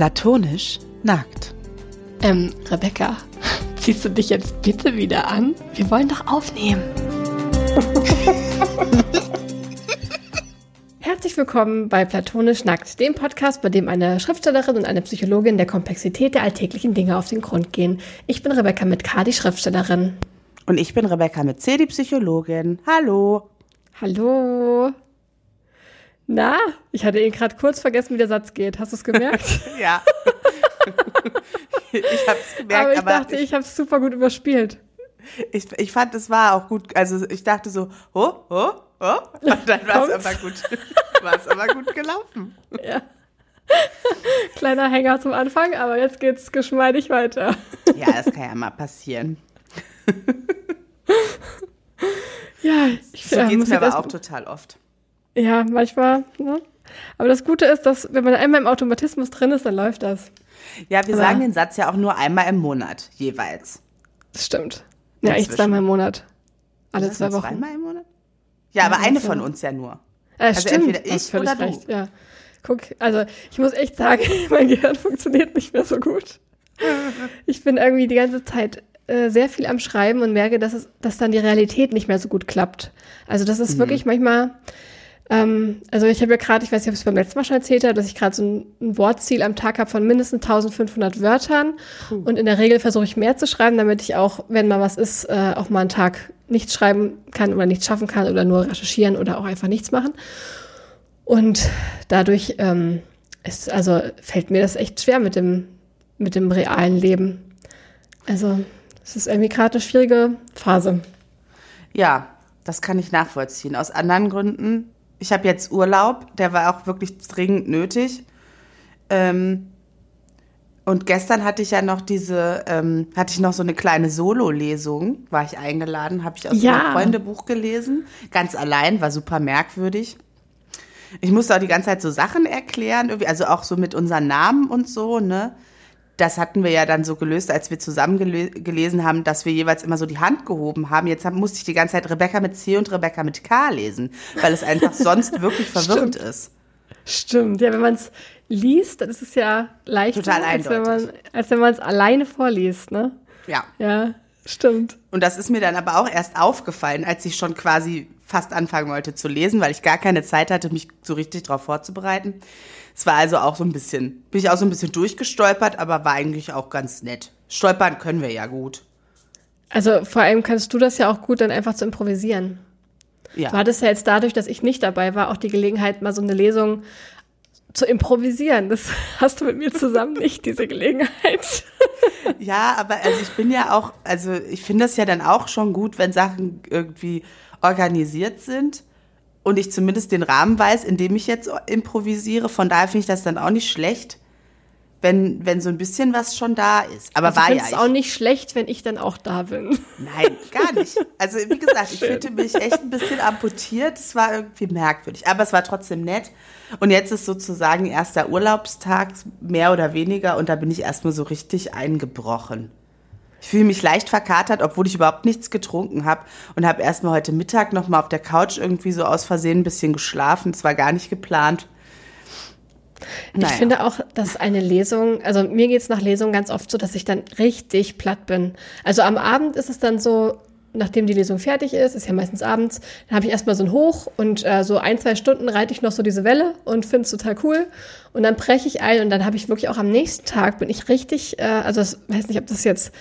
Platonisch nackt. Ähm, Rebecca, ziehst du dich jetzt bitte wieder an? Wir wollen doch aufnehmen. Herzlich willkommen bei Platonisch Nackt, dem Podcast, bei dem eine Schriftstellerin und eine Psychologin der Komplexität der alltäglichen Dinge auf den Grund gehen. Ich bin Rebecca mit K, die Schriftstellerin. Und ich bin Rebecca mit C, die Psychologin. Hallo. Hallo. Na, ich hatte eben gerade kurz vergessen, wie der Satz geht. Hast du es gemerkt? ja. ich habe es gemerkt, aber ich aber dachte, ich, ich habe es super gut überspielt. Ich, ich fand, es war auch gut. Also ich dachte so, oh, oh, oh. Und dann war es aber gut. war es aber gut gelaufen. Ja. Kleiner Hänger zum Anfang, aber jetzt geht's geschmeidig weiter. ja, das kann ja mal passieren. ja, ich so geht's mir aber auch total oft. Ja, manchmal. Ne? Aber das Gute ist, dass wenn man einmal im Automatismus drin ist, dann läuft das. Ja, wir aber sagen den Satz ja auch nur einmal im Monat jeweils. Das stimmt. Ja, ich zweimal im Monat. Alle zwei Wochen. Zweimal im Monat? Ja, aber ja, eine von uns ja nur. Äh, also stimmt. entweder ich oder du. Recht, ja. Guck, also ich muss echt sagen, mein Gehirn funktioniert nicht mehr so gut. Ich bin irgendwie die ganze Zeit äh, sehr viel am Schreiben und merke, dass es, dass dann die Realität nicht mehr so gut klappt. Also das ist mhm. wirklich manchmal, ähm, also ich habe ja gerade, ich weiß nicht, ob ich es beim letzten Mal schon erzählt habe, dass ich gerade so ein, ein, Wortziel am Tag habe von mindestens 1500 Wörtern. Puh. Und in der Regel versuche ich mehr zu schreiben, damit ich auch, wenn mal was ist, äh, auch mal einen Tag nichts schreiben kann oder nichts schaffen kann oder nur recherchieren oder auch einfach nichts machen. Und dadurch ähm, ist, also fällt mir das echt schwer mit dem, mit dem realen Leben. Also es ist irgendwie gerade eine schwierige Phase. Ja, das kann ich nachvollziehen. Aus anderen Gründen ich habe jetzt Urlaub, der war auch wirklich dringend nötig. Ähm, und gestern hatte ich ja noch diese, ähm, hatte ich noch so eine kleine Solo-Lesung, war ich eingeladen, habe ich aus ja. einem Freundebuch gelesen. Ganz allein, war super merkwürdig. Ich musste auch die ganze Zeit so Sachen erklären, irgendwie, also auch so mit unseren Namen und so, ne? Das hatten wir ja dann so gelöst, als wir zusammen gel gelesen haben, dass wir jeweils immer so die Hand gehoben haben. Jetzt musste ich die ganze Zeit Rebecca mit C und Rebecca mit K lesen, weil es einfach sonst wirklich verwirrend Stimmt. ist. Stimmt, ja, wenn man es liest, dann ist es ja leichter, Total als wenn man als wenn man es alleine vorliest, ne? Ja. Ja, stimmt. Und das ist mir dann aber auch erst aufgefallen, als ich schon quasi fast anfangen wollte zu lesen, weil ich gar keine Zeit hatte, mich so richtig darauf vorzubereiten. Es war also auch so ein bisschen, bin ich auch so ein bisschen durchgestolpert, aber war eigentlich auch ganz nett. Stolpern können wir ja gut. Also vor allem kannst du das ja auch gut dann einfach zu improvisieren. Ja. Du hattest ja jetzt dadurch, dass ich nicht dabei war, auch die Gelegenheit, mal so eine Lesung zu improvisieren. Das hast du mit mir zusammen nicht, diese Gelegenheit. Ja, aber also ich bin ja auch, also ich finde das ja dann auch schon gut, wenn Sachen irgendwie organisiert sind und ich zumindest den Rahmen weiß, in dem ich jetzt improvisiere. Von daher finde ich das dann auch nicht schlecht, wenn, wenn so ein bisschen was schon da ist. Aber also war ja. Es auch nicht schlecht, wenn ich dann auch da bin. Nein, gar nicht. Also wie gesagt, ich fühlte mich echt ein bisschen amputiert. Es war irgendwie merkwürdig, aber es war trotzdem nett. Und jetzt ist sozusagen erster Urlaubstag, mehr oder weniger, und da bin ich erstmal so richtig eingebrochen. Ich fühle mich leicht verkatert, obwohl ich überhaupt nichts getrunken habe und habe erstmal heute Mittag noch mal auf der Couch irgendwie so aus Versehen ein bisschen geschlafen. Es war gar nicht geplant. Naja. Ich finde auch, dass eine Lesung, also mir geht es nach Lesungen ganz oft so, dass ich dann richtig platt bin. Also am Abend ist es dann so, nachdem die Lesung fertig ist, ist ja meistens abends, dann habe ich erstmal so ein Hoch und äh, so ein, zwei Stunden reite ich noch so diese Welle und finde es total cool. Und dann breche ich ein und dann habe ich wirklich auch am nächsten Tag bin ich richtig, äh, also ich weiß nicht, ob das jetzt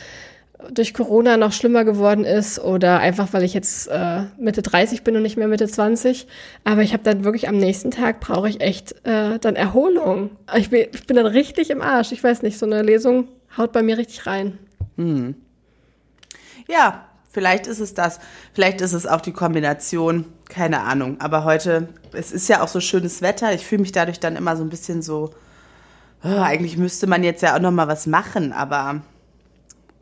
durch Corona noch schlimmer geworden ist oder einfach, weil ich jetzt äh, Mitte 30 bin und nicht mehr Mitte 20. Aber ich habe dann wirklich am nächsten Tag brauche ich echt äh, dann Erholung. Ich bin, ich bin dann richtig im Arsch. Ich weiß nicht, so eine Lesung haut bei mir richtig rein. Hm. Ja, vielleicht ist es das. Vielleicht ist es auch die Kombination. Keine Ahnung. Aber heute, es ist ja auch so schönes Wetter. Ich fühle mich dadurch dann immer so ein bisschen so. Oh, eigentlich müsste man jetzt ja auch noch mal was machen, aber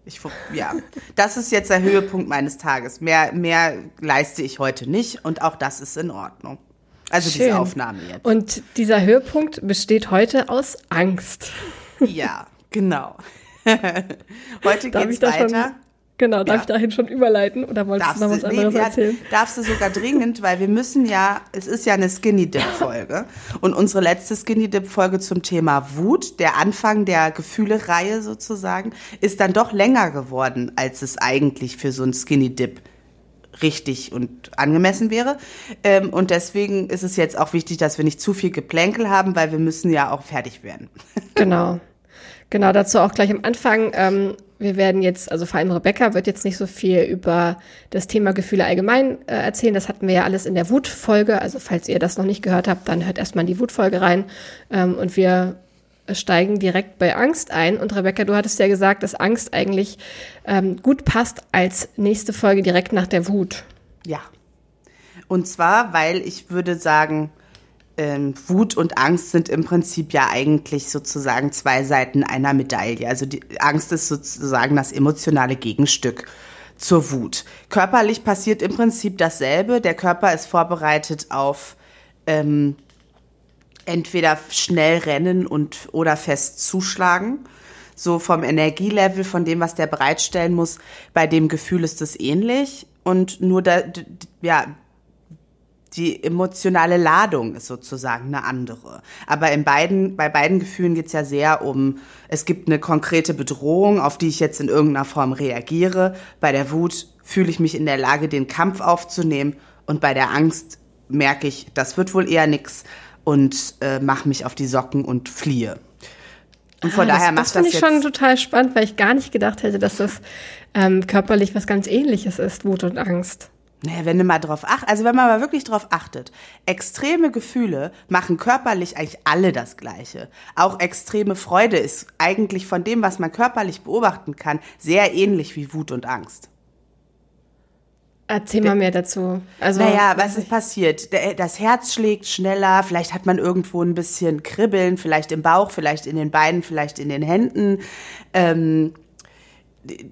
ich, ja, das ist jetzt der Höhepunkt meines Tages. Mehr, mehr leiste ich heute nicht und auch das ist in Ordnung. Also Schön. diese Aufnahme jetzt. Und dieser Höhepunkt besteht heute aus Angst. Ja, genau. heute Darf geht's weiter. Genau, darf ja. ich dahin schon überleiten oder wolltest darfst du noch was anderes nee, erzählen? Ja, darfst du sogar dringend, weil wir müssen ja, es ist ja eine Skinny Dip Folge und unsere letzte Skinny Dip Folge zum Thema Wut, der Anfang der Gefühle-Reihe sozusagen, ist dann doch länger geworden, als es eigentlich für so ein Skinny Dip richtig und angemessen wäre. Ähm, und deswegen ist es jetzt auch wichtig, dass wir nicht zu viel Geplänkel haben, weil wir müssen ja auch fertig werden. Genau. Genau, dazu auch gleich am Anfang. Ähm, wir werden jetzt, also vor allem Rebecca wird jetzt nicht so viel über das Thema Gefühle allgemein äh, erzählen. Das hatten wir ja alles in der Wutfolge. Also falls ihr das noch nicht gehört habt, dann hört erstmal in die Wutfolge rein. Ähm, und wir steigen direkt bei Angst ein. Und Rebecca, du hattest ja gesagt, dass Angst eigentlich ähm, gut passt als nächste Folge direkt nach der Wut. Ja. Und zwar, weil ich würde sagen, ähm, Wut und Angst sind im Prinzip ja eigentlich sozusagen zwei Seiten einer Medaille. Also die Angst ist sozusagen das emotionale Gegenstück zur Wut. Körperlich passiert im Prinzip dasselbe. Der Körper ist vorbereitet auf ähm, entweder schnell rennen und oder fest zuschlagen. So vom Energielevel, von dem, was der bereitstellen muss, bei dem Gefühl ist es ähnlich. Und nur da, ja, die emotionale Ladung ist sozusagen eine andere. Aber in beiden, bei beiden Gefühlen geht es ja sehr um, es gibt eine konkrete Bedrohung, auf die ich jetzt in irgendeiner Form reagiere. Bei der Wut fühle ich mich in der Lage, den Kampf aufzunehmen. Und bei der Angst merke ich, das wird wohl eher nix und äh, mache mich auf die Socken und fliehe. Und von ah, daher das, macht das, das finde ich schon total spannend, weil ich gar nicht gedacht hätte, dass das ähm, körperlich was ganz Ähnliches ist, Wut und Angst. Naja, wenn du mal drauf achtest, also wenn man mal wirklich drauf achtet, extreme Gefühle machen körperlich eigentlich alle das Gleiche. Auch extreme Freude ist eigentlich von dem, was man körperlich beobachten kann, sehr ähnlich wie Wut und Angst. Erzähl mal mehr dazu. Also, naja, was ist passiert? Das Herz schlägt schneller, vielleicht hat man irgendwo ein bisschen Kribbeln, vielleicht im Bauch, vielleicht in den Beinen, vielleicht in den Händen. Ähm,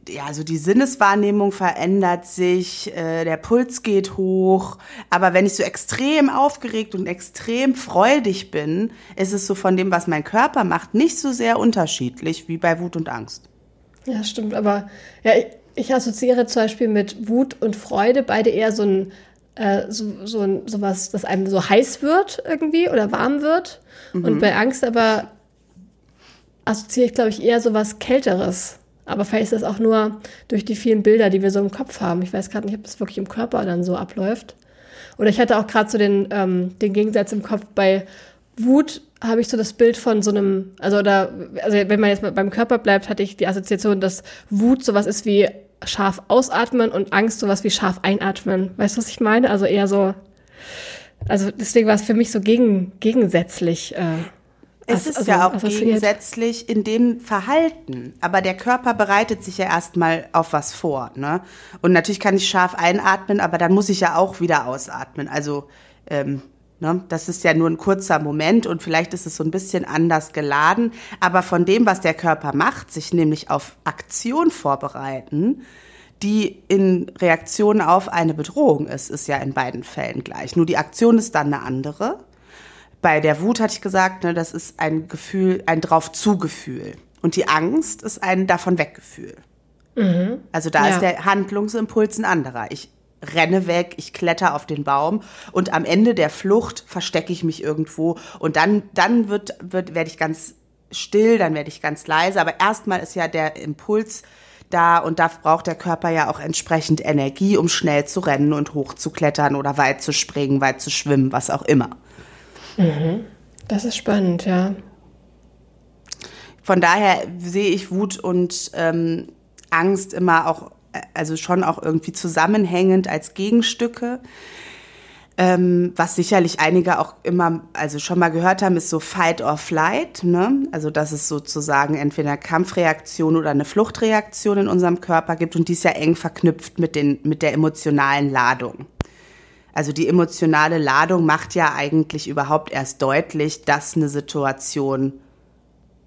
ja, also die Sinneswahrnehmung verändert sich, äh, der Puls geht hoch. Aber wenn ich so extrem aufgeregt und extrem freudig bin, ist es so von dem, was mein Körper macht, nicht so sehr unterschiedlich wie bei Wut und Angst. Ja, stimmt. Aber ja, ich, ich assoziiere zum Beispiel mit Wut und Freude beide eher so ein äh, so, so, so was, das einem so heiß wird irgendwie oder warm wird. Mhm. Und bei Angst aber assoziiere ich, glaube ich, eher so was Kälteres. Aber vielleicht ist das auch nur durch die vielen Bilder, die wir so im Kopf haben. Ich weiß gerade nicht, ob das wirklich im Körper dann so abläuft. Oder ich hatte auch gerade so den, ähm, den Gegensatz im Kopf. Bei Wut habe ich so das Bild von so einem, also oder, also wenn man jetzt mal beim Körper bleibt, hatte ich die Assoziation, dass Wut sowas ist wie scharf ausatmen und Angst sowas wie scharf einatmen. Weißt du, was ich meine? Also eher so, also deswegen war es für mich so gegen, gegensätzlich. Äh, es ist also, ja auch gegensätzlich in dem Verhalten. Aber der Körper bereitet sich ja erstmal auf was vor. Ne? Und natürlich kann ich scharf einatmen, aber dann muss ich ja auch wieder ausatmen. Also ähm, ne, das ist ja nur ein kurzer Moment und vielleicht ist es so ein bisschen anders geladen. Aber von dem, was der Körper macht, sich nämlich auf Aktion vorbereiten, die in Reaktion auf eine Bedrohung ist, ist ja in beiden Fällen gleich. Nur die Aktion ist dann eine andere bei der Wut hatte ich gesagt, ne, das ist ein Gefühl, ein Drauf-zu-Gefühl. Und die Angst ist ein Davon-weg-Gefühl. Mhm. Also da ja. ist der Handlungsimpuls ein anderer. Ich renne weg, ich kletter auf den Baum und am Ende der Flucht verstecke ich mich irgendwo und dann, dann wird, wird, werde ich ganz still, dann werde ich ganz leise. Aber erstmal ist ja der Impuls da und da braucht der Körper ja auch entsprechend Energie, um schnell zu rennen und hoch zu klettern oder weit zu springen, weit zu schwimmen, was auch immer. Mhm. Das ist spannend, ja. Von daher sehe ich Wut und ähm, Angst immer auch, also schon auch irgendwie zusammenhängend als Gegenstücke. Ähm, was sicherlich einige auch immer, also schon mal gehört haben, ist so Fight or Flight. Ne? Also dass es sozusagen entweder eine Kampfreaktion oder eine Fluchtreaktion in unserem Körper gibt und die ist ja eng verknüpft mit, den, mit der emotionalen Ladung. Also die emotionale Ladung macht ja eigentlich überhaupt erst deutlich, dass eine Situation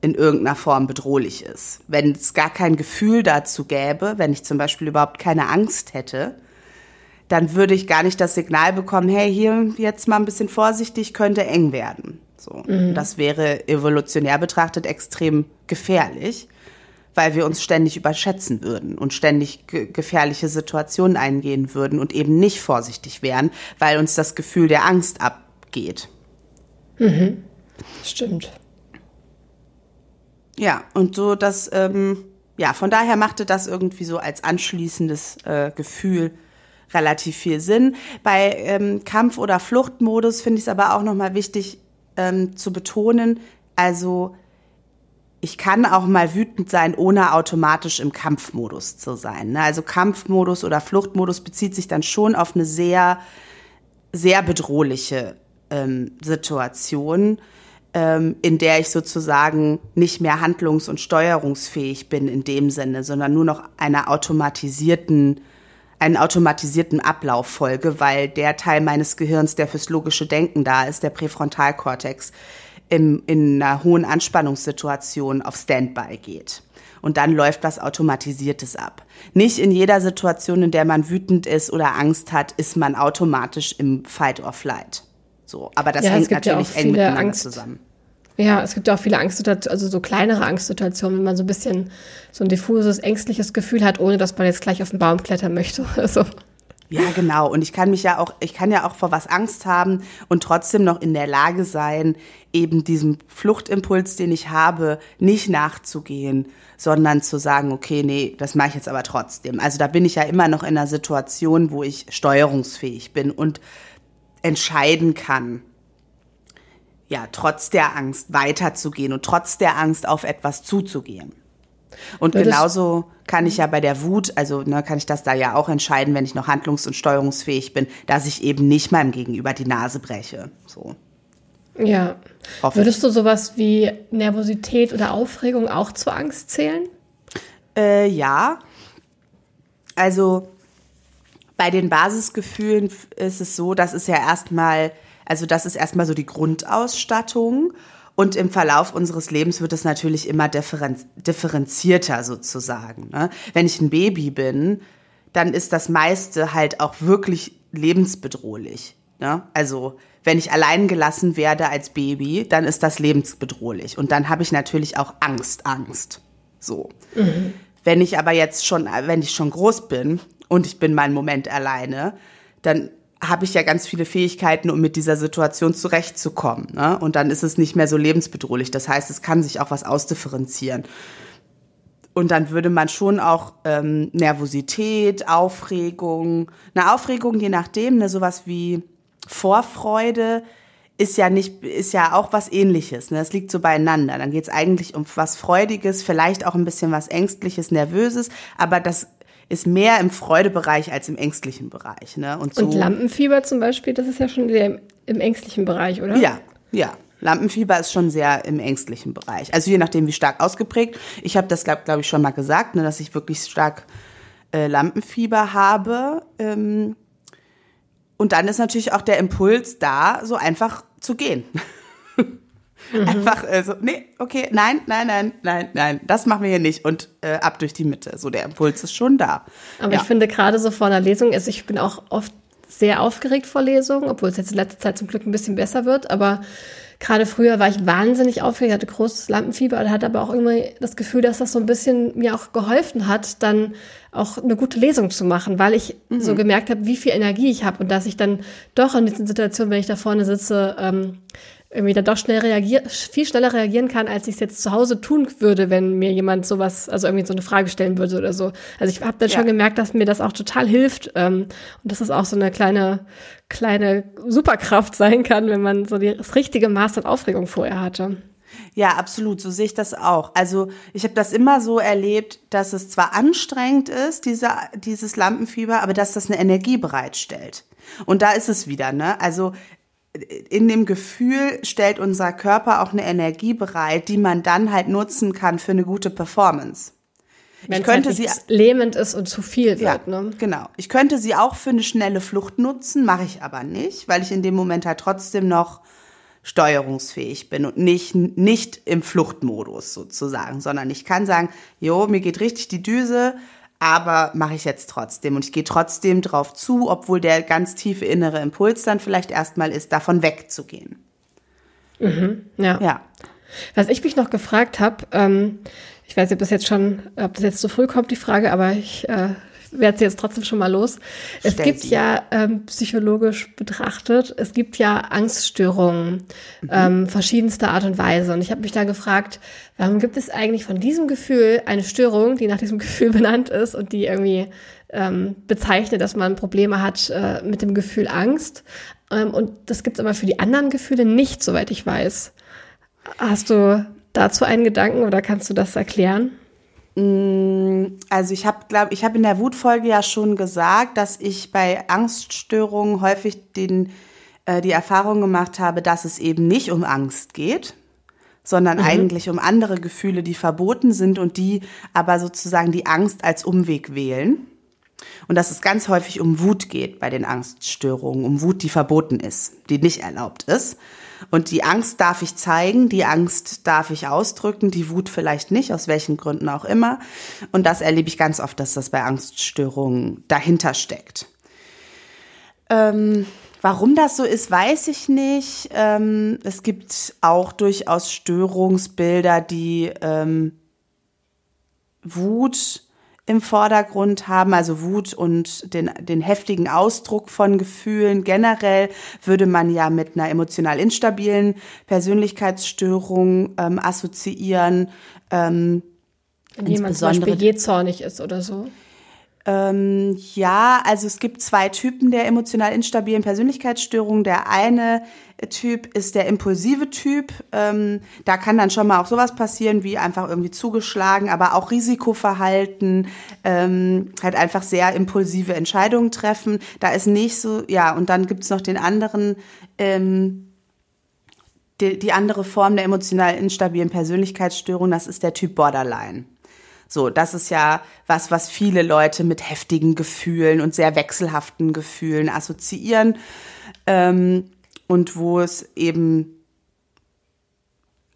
in irgendeiner Form bedrohlich ist. Wenn es gar kein Gefühl dazu gäbe, wenn ich zum Beispiel überhaupt keine Angst hätte, dann würde ich gar nicht das Signal bekommen, hey, hier jetzt mal ein bisschen vorsichtig, könnte eng werden. So, mhm. das wäre evolutionär betrachtet extrem gefährlich weil wir uns ständig überschätzen würden und ständig ge gefährliche Situationen eingehen würden und eben nicht vorsichtig wären, weil uns das Gefühl der Angst abgeht. Mhm. Stimmt. Ja, und so das, ähm, ja, von daher machte das irgendwie so als anschließendes äh, Gefühl relativ viel Sinn. Bei ähm, Kampf- oder Fluchtmodus finde ich es aber auch nochmal wichtig ähm, zu betonen, also ich kann auch mal wütend sein, ohne automatisch im Kampfmodus zu sein. Ne? Also Kampfmodus oder Fluchtmodus bezieht sich dann schon auf eine sehr, sehr bedrohliche ähm, Situation, ähm, in der ich sozusagen nicht mehr handlungs- und steuerungsfähig bin in dem Sinne, sondern nur noch einer automatisierten einen automatisierten Ablauf folge, weil der Teil meines Gehirns, der fürs logische Denken da ist, der Präfrontalkortex, im, in einer hohen Anspannungssituation auf Standby geht. Und dann läuft was Automatisiertes ab. Nicht in jeder Situation, in der man wütend ist oder Angst hat, ist man automatisch im Fight or Flight. So, aber das ja, hängt natürlich ja eng miteinander Angst. zusammen. Ja, es gibt ja auch viele Angstsituationen, also so kleinere Angstsituationen, wenn man so ein bisschen so ein diffuses, ängstliches Gefühl hat, ohne dass man jetzt gleich auf den Baum klettern möchte. Also. Ja, genau. Und ich kann mich ja auch, ich kann ja auch vor was Angst haben und trotzdem noch in der Lage sein, eben diesem Fluchtimpuls, den ich habe, nicht nachzugehen, sondern zu sagen, okay, nee, das mache ich jetzt aber trotzdem. Also da bin ich ja immer noch in einer Situation, wo ich steuerungsfähig bin und entscheiden kann, ja, trotz der Angst weiterzugehen und trotz der Angst auf etwas zuzugehen. Und Würdest genauso kann ich ja bei der Wut, also ne, kann ich das da ja auch entscheiden, wenn ich noch handlungs- und steuerungsfähig bin, dass ich eben nicht meinem Gegenüber die Nase breche. So. Ja. Hoffe Würdest du sowas wie Nervosität oder Aufregung auch zur Angst zählen? Äh, ja. Also bei den Basisgefühlen ist es so, dass es ja erstmal, also das ist erstmal so die Grundausstattung. Und im Verlauf unseres Lebens wird es natürlich immer differenzierter sozusagen. Ne? Wenn ich ein Baby bin, dann ist das meiste halt auch wirklich lebensbedrohlich. Ne? Also wenn ich allein gelassen werde als Baby, dann ist das lebensbedrohlich. Und dann habe ich natürlich auch Angst, Angst. So. Mhm. Wenn ich aber jetzt schon, wenn ich schon groß bin und ich bin mal einen Moment alleine, dann habe ich ja ganz viele Fähigkeiten, um mit dieser Situation zurechtzukommen. Ne? Und dann ist es nicht mehr so lebensbedrohlich. Das heißt, es kann sich auch was ausdifferenzieren. Und dann würde man schon auch ähm, Nervosität, Aufregung, eine Aufregung, je nachdem, ne, sowas wie Vorfreude ist ja nicht, ist ja auch was ähnliches. Ne? Das liegt so beieinander. Dann geht es eigentlich um was Freudiges, vielleicht auch ein bisschen was Ängstliches, Nervöses, aber das ist mehr im Freudebereich als im ängstlichen Bereich. Ne? Und, so, und Lampenfieber zum Beispiel, das ist ja schon sehr im, im ängstlichen Bereich, oder? Ja, ja. Lampenfieber ist schon sehr im ängstlichen Bereich. Also je nachdem, wie stark ausgeprägt. Ich habe das, glaube glaub ich, schon mal gesagt, ne, dass ich wirklich stark äh, Lampenfieber habe. Ähm, und dann ist natürlich auch der Impuls da, so einfach zu gehen. Mhm. Einfach äh, so, nee, okay, nein, nein, nein, nein, nein, das machen wir hier nicht und äh, ab durch die Mitte. So, der Impuls ist schon da. Aber ja. ich finde gerade so vor einer Lesung, also ich bin auch oft sehr aufgeregt vor Lesungen, obwohl es jetzt in letzter Zeit zum Glück ein bisschen besser wird, aber gerade früher war ich wahnsinnig aufgeregt, hatte großes Lampenfieber, hatte aber auch irgendwie das Gefühl, dass das so ein bisschen mir auch geholfen hat, dann auch eine gute Lesung zu machen, weil ich mhm. so gemerkt habe, wie viel Energie ich habe und dass ich dann doch in diesen Situationen, wenn ich da vorne sitze, ähm, irgendwie dann doch schnell reagieren, viel schneller reagieren kann, als ich es jetzt zu Hause tun würde, wenn mir jemand sowas, also irgendwie so eine Frage stellen würde oder so. Also ich habe dann ja. schon gemerkt, dass mir das auch total hilft ähm, und dass es auch so eine kleine, kleine Superkraft sein kann, wenn man so das richtige Maß an Aufregung vorher hatte. Ja, absolut, so sehe ich das auch. Also ich habe das immer so erlebt, dass es zwar anstrengend ist, diese, dieses Lampenfieber, aber dass das eine Energie bereitstellt. Und da ist es wieder, ne? Also in dem Gefühl stellt unser Körper auch eine Energie bereit, die man dann halt nutzen kann für eine gute Performance. Wenn ich könnte halt sie lähmend ist und zu viel wird. Ja, ne? Genau. Ich könnte sie auch für eine schnelle Flucht nutzen, mache ich aber nicht, weil ich in dem Moment halt trotzdem noch steuerungsfähig bin und nicht, nicht im Fluchtmodus sozusagen, sondern ich kann sagen, jo, mir geht richtig die Düse, aber mache ich jetzt trotzdem und ich gehe trotzdem drauf zu, obwohl der ganz tiefe innere Impuls dann vielleicht erstmal ist, davon wegzugehen. Mhm, ja. ja. Was ich mich noch gefragt habe, ähm, ich weiß nicht, ob das jetzt schon, ob das jetzt zu früh kommt, die Frage, aber ich äh, werde sie jetzt trotzdem schon mal los. Es Stell gibt sie. ja ähm, psychologisch betrachtet, es gibt ja Angststörungen mhm. ähm, verschiedenster Art und Weise. Und ich habe mich da gefragt, warum gibt es eigentlich von diesem Gefühl eine Störung, die nach diesem Gefühl benannt ist und die irgendwie ähm, bezeichnet, dass man Probleme hat äh, mit dem Gefühl Angst. Ähm, und das gibt es aber für die anderen Gefühle nicht, soweit ich weiß. Hast du dazu einen Gedanken oder kannst du das erklären? Mm, also ich habe, glaube ich, habe in der Wutfolge ja schon gesagt, dass ich bei Angststörungen häufig den, äh, die Erfahrung gemacht habe, dass es eben nicht um Angst geht, sondern mhm. eigentlich um andere Gefühle, die verboten sind und die aber sozusagen die Angst als Umweg wählen. Und dass es ganz häufig um Wut geht bei den Angststörungen, um Wut, die verboten ist, die nicht erlaubt ist. Und die Angst darf ich zeigen, die Angst darf ich ausdrücken, die Wut vielleicht nicht, aus welchen Gründen auch immer. Und das erlebe ich ganz oft, dass das bei Angststörungen dahinter steckt. Ähm, warum das so ist, weiß ich nicht. Ähm, es gibt auch durchaus Störungsbilder, die ähm, Wut im Vordergrund haben, also Wut und den, den heftigen Ausdruck von Gefühlen. Generell würde man ja mit einer emotional instabilen Persönlichkeitsstörung ähm, assoziieren. Ähm, Wenn jemand zum Beispiel jähzornig ist oder so. Ähm, ja, also es gibt zwei Typen der emotional instabilen Persönlichkeitsstörungen. Der eine Typ ist der impulsive Typ. Ähm, da kann dann schon mal auch sowas passieren, wie einfach irgendwie zugeschlagen, aber auch Risikoverhalten, ähm, halt einfach sehr impulsive Entscheidungen treffen. Da ist nicht so, ja, und dann gibt's noch den anderen, ähm, die, die andere Form der emotional instabilen Persönlichkeitsstörung, das ist der Typ Borderline. So, das ist ja was, was viele Leute mit heftigen Gefühlen und sehr wechselhaften Gefühlen assoziieren. Ähm, und wo es eben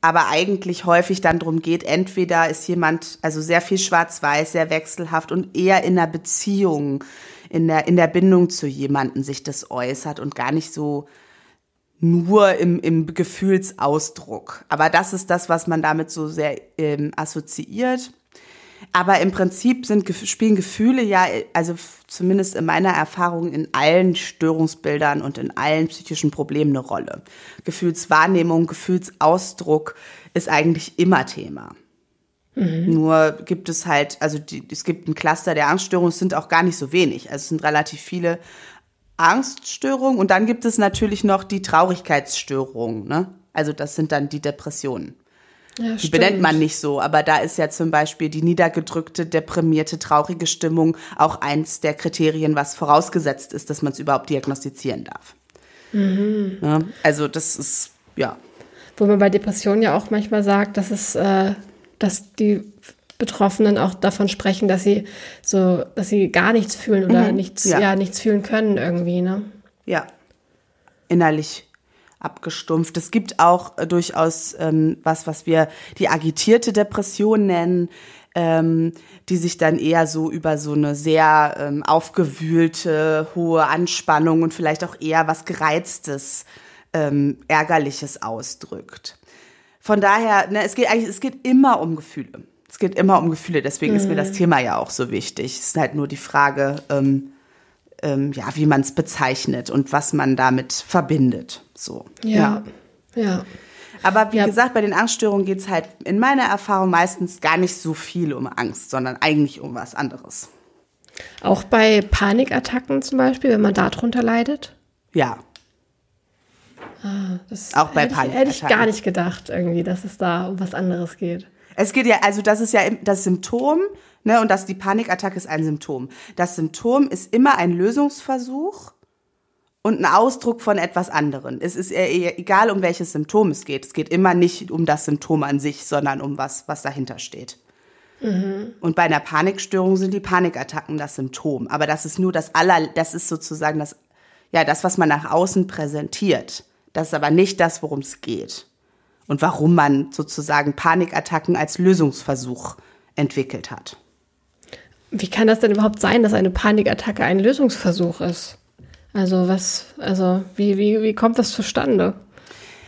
aber eigentlich häufig dann darum geht, entweder ist jemand, also sehr viel schwarz-weiß, sehr wechselhaft und eher in der Beziehung, in der, in der Bindung zu jemanden sich das äußert und gar nicht so nur im, im Gefühlsausdruck. Aber das ist das, was man damit so sehr ähm, assoziiert. Aber im Prinzip sind, spielen Gefühle ja, also zumindest in meiner Erfahrung, in allen Störungsbildern und in allen psychischen Problemen eine Rolle. Gefühlswahrnehmung, Gefühlsausdruck ist eigentlich immer Thema. Mhm. Nur gibt es halt, also die, es gibt ein Cluster der Angststörungen, es sind auch gar nicht so wenig. Also es sind relativ viele Angststörungen und dann gibt es natürlich noch die Traurigkeitsstörungen. Ne? Also das sind dann die Depressionen. Ja, die benennt man nicht so, aber da ist ja zum Beispiel die niedergedrückte, deprimierte, traurige Stimmung auch eins der Kriterien, was vorausgesetzt ist, dass man es überhaupt diagnostizieren darf. Mhm. Ja, also das ist, ja. Wo man bei Depressionen ja auch manchmal sagt, dass es, äh, dass die Betroffenen auch davon sprechen, dass sie so, dass sie gar nichts fühlen oder mhm. nichts, ja. ja, nichts fühlen können irgendwie, ne? Ja. Innerlich abgestumpft. Es gibt auch äh, durchaus ähm, was, was wir die agitierte Depression nennen, ähm, die sich dann eher so über so eine sehr ähm, aufgewühlte, hohe Anspannung und vielleicht auch eher was Gereiztes, ähm, Ärgerliches ausdrückt. Von daher, ne, es geht eigentlich, es geht immer um Gefühle. Es geht immer um Gefühle, deswegen mhm. ist mir das mhm. Thema ja auch so wichtig. Es ist halt nur die Frage, ähm, ähm, ja, wie man es bezeichnet und was man damit verbindet. So. Ja. Ja. ja. Aber wie ja. gesagt, bei den Angststörungen geht es halt in meiner Erfahrung meistens gar nicht so viel um Angst, sondern eigentlich um was anderes. Auch bei Panikattacken zum Beispiel, wenn man darunter leidet? Ja. Ah, das auch bei hätte Panikattacken. Ich, hätte ich gar nicht gedacht, irgendwie, dass es da um was anderes geht. Es geht ja, also das ist ja das Symptom, ne, und das die Panikattacke ist ein Symptom. Das Symptom ist immer ein Lösungsversuch und ein Ausdruck von etwas anderem. Es ist egal, um welches Symptom es geht. Es geht immer nicht um das Symptom an sich, sondern um was, was dahinter steht. Mhm. Und bei einer Panikstörung sind die Panikattacken das Symptom. Aber das ist nur das aller, das ist sozusagen das, ja, das, was man nach außen präsentiert. Das ist aber nicht das, worum es geht. Und warum man sozusagen Panikattacken als Lösungsversuch entwickelt hat. Wie kann das denn überhaupt sein, dass eine Panikattacke ein Lösungsversuch ist? Also was, also wie, wie, wie kommt das zustande?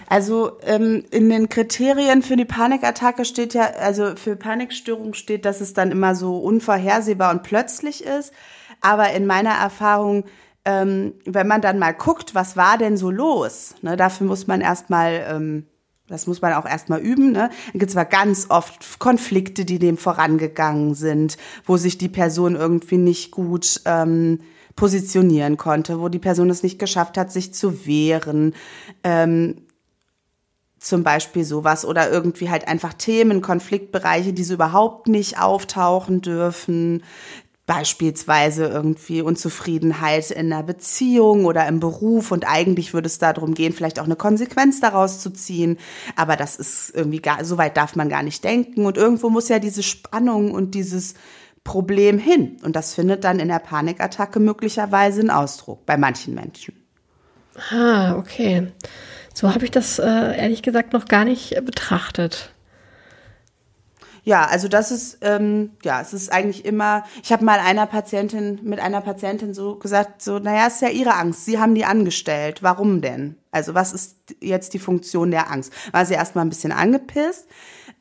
Also ähm, in den Kriterien für die Panikattacke steht ja, also für Panikstörung steht, dass es dann immer so unvorhersehbar und plötzlich ist. Aber in meiner Erfahrung, ähm, wenn man dann mal guckt, was war denn so los, ne, dafür muss man erstmal ähm, das muss man auch erstmal üben. Ne? Dann gibt zwar ganz oft Konflikte, die dem vorangegangen sind, wo sich die Person irgendwie nicht gut ähm, positionieren konnte, wo die Person es nicht geschafft hat, sich zu wehren. Ähm, zum Beispiel sowas oder irgendwie halt einfach Themen, Konfliktbereiche, die so überhaupt nicht auftauchen dürfen, beispielsweise irgendwie Unzufriedenheit in einer Beziehung oder im Beruf und eigentlich würde es darum gehen, vielleicht auch eine Konsequenz daraus zu ziehen, aber das ist irgendwie gar, so weit darf man gar nicht denken und irgendwo muss ja diese Spannung und dieses Problem hin und das findet dann in der Panikattacke möglicherweise einen Ausdruck bei manchen Menschen. Ah, okay. So habe ich das äh, ehrlich gesagt noch gar nicht betrachtet. Ja, also das ist, ähm, ja, es ist eigentlich immer, ich habe mal einer Patientin, mit einer Patientin so gesagt, so, naja, ist ja ihre Angst, sie haben die angestellt, warum denn? Also was ist jetzt die Funktion der Angst? War sie erstmal ein bisschen angepisst,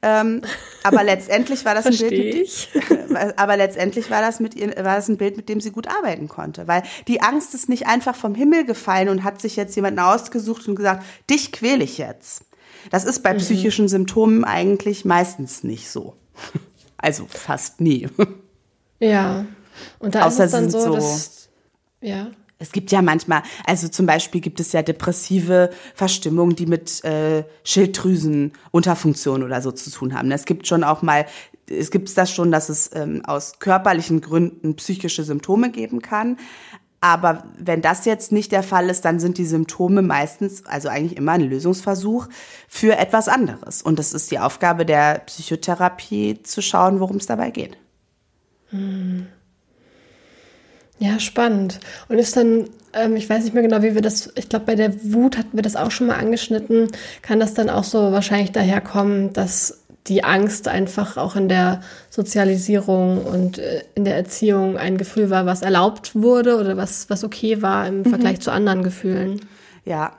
ähm, aber letztendlich war das ein Bild, ich. Mit, aber letztendlich war das mit ihr, war das ein Bild, mit dem sie gut arbeiten konnte, weil die Angst ist nicht einfach vom Himmel gefallen und hat sich jetzt jemanden ausgesucht und gesagt, dich quäle ich jetzt. Das ist bei mhm. psychischen Symptomen eigentlich meistens nicht so. Also fast nie. Ja. Und da Außer ist es dann so, so dass, ja. Es gibt ja manchmal, also zum Beispiel gibt es ja depressive Verstimmungen, die mit äh, Schilddrüsenunterfunktion oder so zu tun haben. Es gibt schon auch mal, es gibt das schon, dass es ähm, aus körperlichen Gründen psychische Symptome geben kann. Aber wenn das jetzt nicht der Fall ist, dann sind die Symptome meistens, also eigentlich immer ein Lösungsversuch für etwas anderes. Und das ist die Aufgabe der Psychotherapie, zu schauen, worum es dabei geht. Hm. Ja, spannend. Und ist dann, ähm, ich weiß nicht mehr genau, wie wir das, ich glaube, bei der Wut hatten wir das auch schon mal angeschnitten, kann das dann auch so wahrscheinlich daherkommen, dass die Angst einfach auch in der Sozialisierung und äh, in der Erziehung ein Gefühl war, was erlaubt wurde oder was, was okay war im mhm. Vergleich zu anderen Gefühlen. Ja.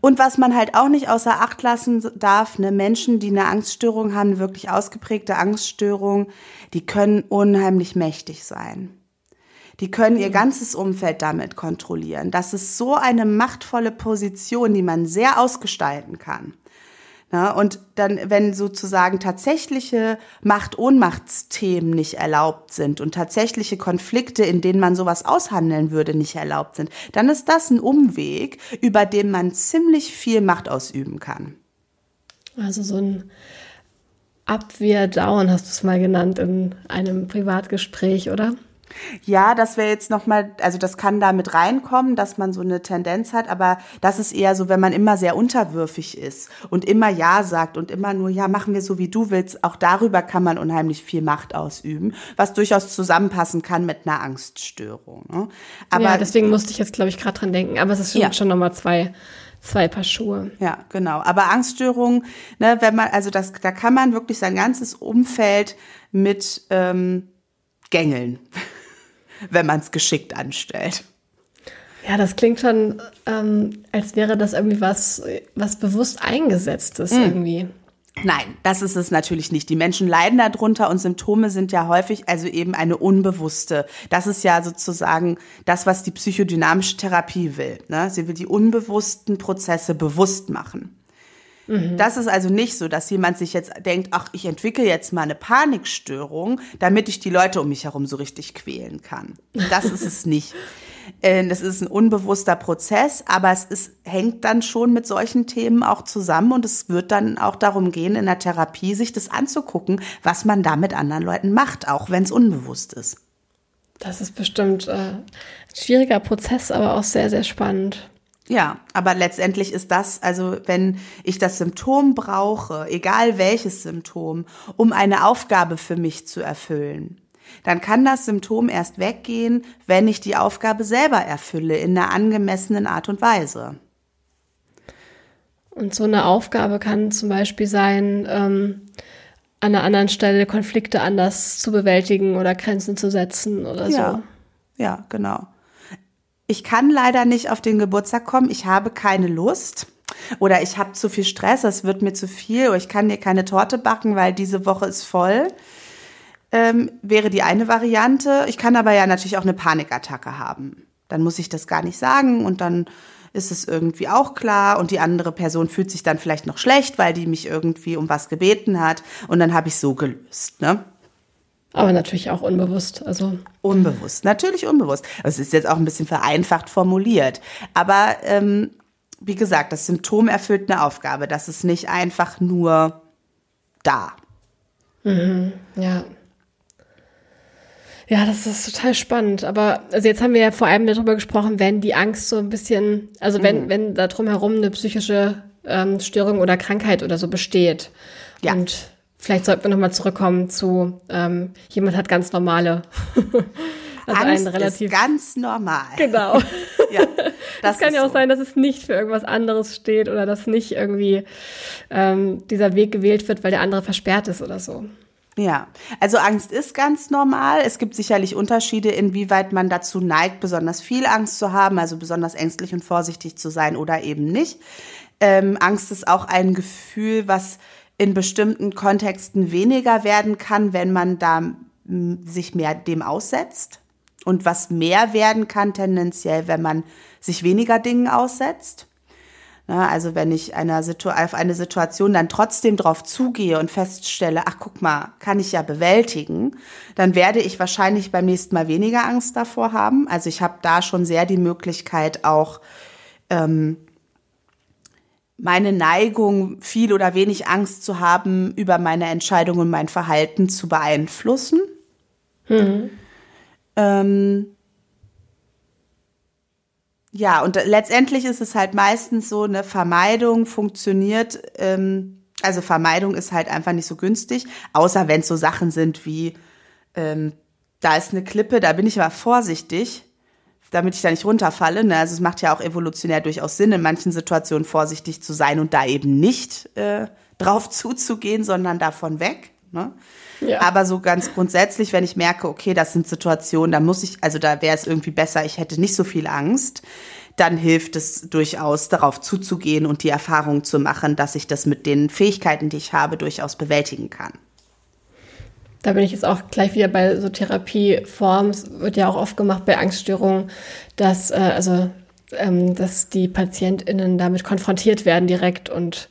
Und was man halt auch nicht außer Acht lassen darf, ne, Menschen, die eine Angststörung haben, eine wirklich ausgeprägte Angststörung, die können unheimlich mächtig sein. Die können ihr mhm. ganzes Umfeld damit kontrollieren. Das ist so eine machtvolle Position, die man sehr ausgestalten kann. Ja, und dann, wenn sozusagen tatsächliche Macht-Ohnmachtsthemen nicht erlaubt sind und tatsächliche Konflikte, in denen man sowas aushandeln würde, nicht erlaubt sind, dann ist das ein Umweg, über den man ziemlich viel Macht ausüben kann. Also so ein Abwehr-Down hast du es mal genannt in einem Privatgespräch, oder? Ja, das wäre jetzt nochmal, also das kann da mit reinkommen, dass man so eine Tendenz hat, aber das ist eher so, wenn man immer sehr unterwürfig ist und immer Ja sagt und immer nur, ja, machen wir so, wie du willst, auch darüber kann man unheimlich viel Macht ausüben, was durchaus zusammenpassen kann mit einer Angststörung. Ne? Aber, ja, deswegen musste ich jetzt, glaube ich, gerade dran denken, aber es ist schon, ja. schon nochmal zwei zwei Paar Schuhe. Ja, genau. Aber Angststörungen, ne, wenn man, also das, da kann man wirklich sein ganzes Umfeld mit ähm, gängeln wenn man es geschickt anstellt. Ja, das klingt schon, ähm, als wäre das irgendwie was, was bewusst eingesetztes mhm. irgendwie. Nein, das ist es natürlich nicht. Die Menschen leiden darunter und Symptome sind ja häufig also eben eine unbewusste. Das ist ja sozusagen das, was die psychodynamische Therapie will. Ne? Sie will die unbewussten Prozesse bewusst machen. Mhm. Das ist also nicht so, dass jemand sich jetzt denkt, ach, ich entwickle jetzt mal eine Panikstörung, damit ich die Leute um mich herum so richtig quälen kann. Das ist es nicht. Äh, das ist ein unbewusster Prozess, aber es ist, hängt dann schon mit solchen Themen auch zusammen und es wird dann auch darum gehen, in der Therapie sich das anzugucken, was man da mit anderen Leuten macht, auch wenn es unbewusst ist. Das ist bestimmt äh, ein schwieriger Prozess, aber auch sehr, sehr spannend. Ja, aber letztendlich ist das, also wenn ich das Symptom brauche, egal welches Symptom, um eine Aufgabe für mich zu erfüllen, dann kann das Symptom erst weggehen, wenn ich die Aufgabe selber erfülle in einer angemessenen Art und Weise. Und so eine Aufgabe kann zum Beispiel sein, ähm, an einer anderen Stelle Konflikte anders zu bewältigen oder Grenzen zu setzen oder ja. so. Ja, genau. Ich kann leider nicht auf den Geburtstag kommen. Ich habe keine Lust. Oder ich habe zu viel Stress, es wird mir zu viel, oder ich kann dir keine Torte backen, weil diese Woche ist voll. Ähm, wäre die eine Variante. Ich kann aber ja natürlich auch eine Panikattacke haben. Dann muss ich das gar nicht sagen und dann ist es irgendwie auch klar und die andere Person fühlt sich dann vielleicht noch schlecht, weil die mich irgendwie um was gebeten hat und dann habe ich so gelöst, ne? Aber natürlich auch unbewusst, also. Unbewusst, natürlich unbewusst. Es ist jetzt auch ein bisschen vereinfacht formuliert. Aber ähm, wie gesagt, das Symptom erfüllt eine Aufgabe. Das ist nicht einfach nur da. Mhm, ja. Ja, das ist total spannend. Aber also jetzt haben wir ja vor allem darüber gesprochen, wenn die Angst so ein bisschen, also wenn, mhm. wenn da drumherum eine psychische ähm, Störung oder Krankheit oder so besteht. Ja. Und vielleicht sollten wir nochmal zurückkommen zu, ähm, jemand hat ganz normale. also Angst relativ, ist ganz normal. Genau. ja, das, das kann ja auch so. sein, dass es nicht für irgendwas anderes steht oder dass nicht irgendwie ähm, dieser Weg gewählt wird, weil der andere versperrt ist oder so. Ja, also Angst ist ganz normal. Es gibt sicherlich Unterschiede, inwieweit man dazu neigt, besonders viel Angst zu haben, also besonders ängstlich und vorsichtig zu sein oder eben nicht. Ähm, Angst ist auch ein Gefühl, was in bestimmten Kontexten weniger werden kann, wenn man da sich mehr dem aussetzt. Und was mehr werden kann tendenziell, wenn man sich weniger Dingen aussetzt. Na, also wenn ich einer Situ auf eine Situation dann trotzdem drauf zugehe und feststelle, ach guck mal, kann ich ja bewältigen, dann werde ich wahrscheinlich beim nächsten Mal weniger Angst davor haben. Also ich habe da schon sehr die Möglichkeit auch ähm, meine Neigung, viel oder wenig Angst zu haben, über meine Entscheidung und mein Verhalten zu beeinflussen. Mhm. Ähm, ja, und letztendlich ist es halt meistens so, eine Vermeidung funktioniert, ähm, also Vermeidung ist halt einfach nicht so günstig, außer wenn es so Sachen sind wie, ähm, da ist eine Klippe, da bin ich aber vorsichtig, damit ich da nicht runterfalle. Ne? Also es macht ja auch evolutionär durchaus Sinn, in manchen Situationen vorsichtig zu sein und da eben nicht äh, drauf zuzugehen, sondern davon weg. Ne? Ja. Aber so ganz grundsätzlich, wenn ich merke, okay, das sind Situationen, da muss ich, also da wäre es irgendwie besser, ich hätte nicht so viel Angst, dann hilft es durchaus, darauf zuzugehen und die Erfahrung zu machen, dass ich das mit den Fähigkeiten, die ich habe, durchaus bewältigen kann. Da bin ich jetzt auch gleich wieder bei so Therapieformen. Es wird ja auch oft gemacht bei Angststörungen, dass, äh, also, ähm, dass die PatientInnen damit konfrontiert werden direkt und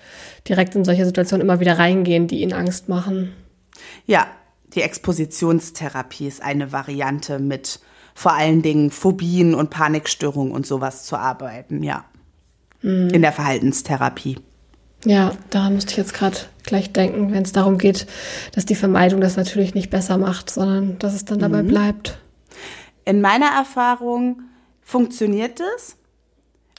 direkt in solche Situationen immer wieder reingehen, die ihnen Angst machen. Ja, die Expositionstherapie ist eine Variante, mit vor allen Dingen Phobien und Panikstörungen und sowas zu arbeiten, ja. Mhm. In der Verhaltenstherapie. Ja, daran musste ich jetzt gerade gleich denken, wenn es darum geht, dass die Vermeidung das natürlich nicht besser macht, sondern dass es dann dabei mhm. bleibt. In meiner Erfahrung funktioniert es.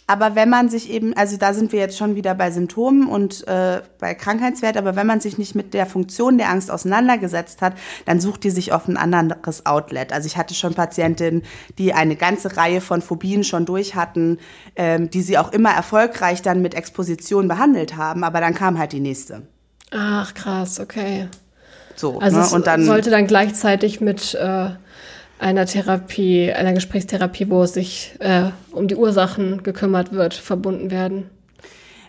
Aber wenn man sich eben, also da sind wir jetzt schon wieder bei Symptomen und äh, bei Krankheitswert, aber wenn man sich nicht mit der Funktion der Angst auseinandergesetzt hat, dann sucht die sich auf ein anderes Outlet. Also ich hatte schon Patientinnen, die eine ganze Reihe von Phobien schon durch hatten, ähm, die sie auch immer erfolgreich dann mit Exposition behandelt haben, aber dann kam halt die nächste. Ach krass, okay. So, also ne? und dann sollte dann gleichzeitig mit äh, einer Therapie, einer Gesprächstherapie, wo es sich äh, um die Ursachen gekümmert wird, verbunden werden.